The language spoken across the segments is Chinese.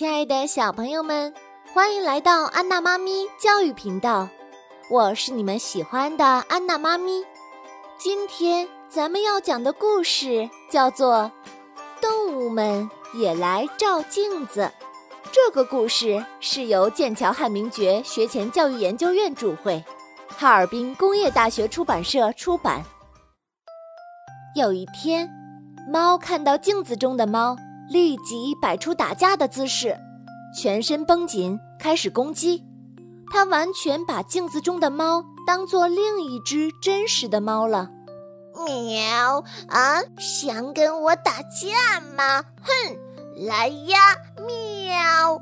亲爱的小朋友们，欢迎来到安娜妈咪教育频道，我是你们喜欢的安娜妈咪。今天咱们要讲的故事叫做《动物们也来照镜子》。这个故事是由剑桥汉明爵学前教育研究院主会，哈尔滨工业大学出版社出版。有一天，猫看到镜子中的猫。立即摆出打架的姿势，全身绷紧，开始攻击。他完全把镜子中的猫当做另一只真实的猫了。喵啊！想跟我打架吗？哼，来呀！喵。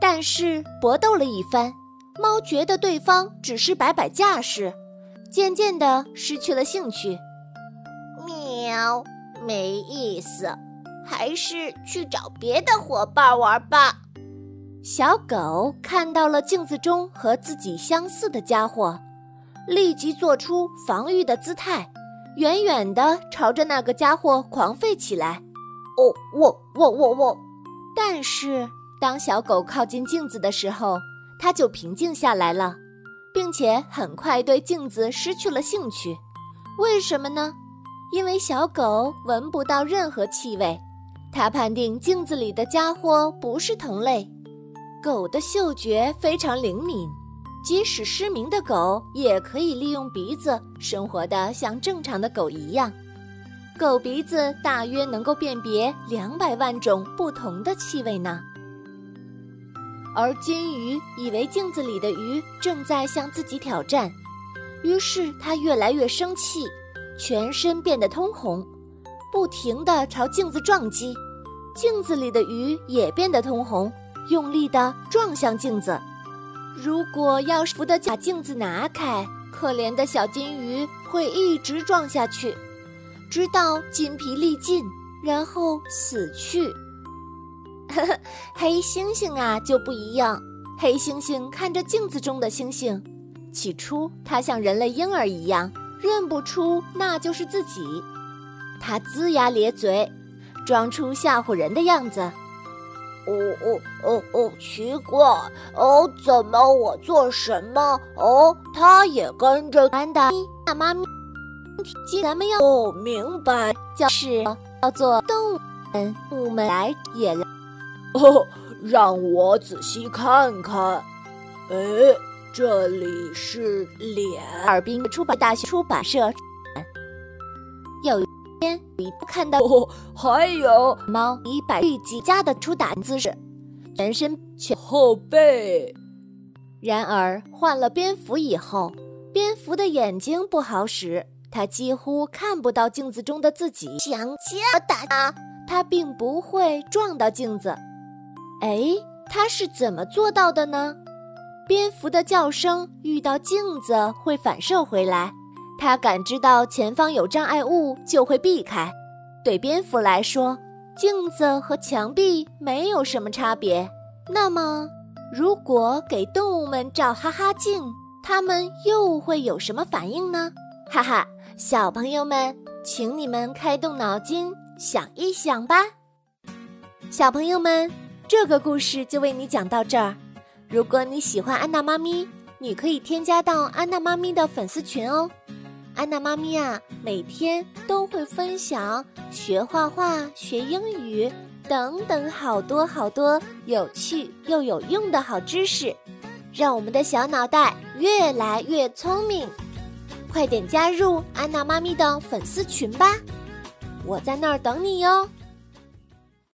但是搏斗了一番，猫觉得对方只是摆摆架势，渐渐的失去了兴趣。喵，没意思。还是去找别的伙伴玩吧。小狗看到了镜子中和自己相似的家伙，立即做出防御的姿态，远远地朝着那个家伙狂吠起来。哦，喔喔喔喔！但是当小狗靠近镜子的时候，它就平静下来了，并且很快对镜子失去了兴趣。为什么呢？因为小狗闻不到任何气味。他判定镜子里的家伙不是同类。狗的嗅觉非常灵敏，即使失明的狗也可以利用鼻子生活的像正常的狗一样。狗鼻子大约能够辨别两百万种不同的气味呢。而金鱼以为镜子里的鱼正在向自己挑战，于是它越来越生气，全身变得通红。不停地朝镜子撞击，镜子里的鱼也变得通红，用力地撞向镜子。如果要是扶得把镜子拿开，可怜的小金鱼会一直撞下去，直到筋疲力尽，然后死去。呵呵，黑猩猩啊就不一样。黑猩猩看着镜子中的猩猩，起初它像人类婴儿一样，认不出那就是自己。他龇牙咧嘴，装出吓唬人的样子。哦哦哦哦，奇怪哦，怎么我做什么哦，他也跟着安的大妈咪。咱们要哦，明白，就是叫做动物们，动物们来也来。哦，让我仔细看看。哎，这里是脸。哈尔滨出版大学出版社。有。天，看到哦，还有猫以百力极佳的出打姿势，全身全后背。然而换了蝙蝠以后，蝙蝠的眼睛不好使，它几乎看不到镜子中的自己。想加打，它并不会撞到镜子。哎，它是怎么做到的呢？蝙蝠的叫声遇到镜子会反射回来。它感知到前方有障碍物就会避开。对蝙蝠来说，镜子和墙壁没有什么差别。那么，如果给动物们照哈哈镜，它们又会有什么反应呢？哈哈，小朋友们，请你们开动脑筋想一想吧。小朋友们，这个故事就为你讲到这儿。如果你喜欢安娜妈咪，你可以添加到安娜妈咪的粉丝群哦。安娜妈咪啊，每天都会分享学画画、学英语等等好多好多有趣又有用的好知识，让我们的小脑袋越来越聪明。快点加入安娜妈咪的粉丝群吧，我在那儿等你哟。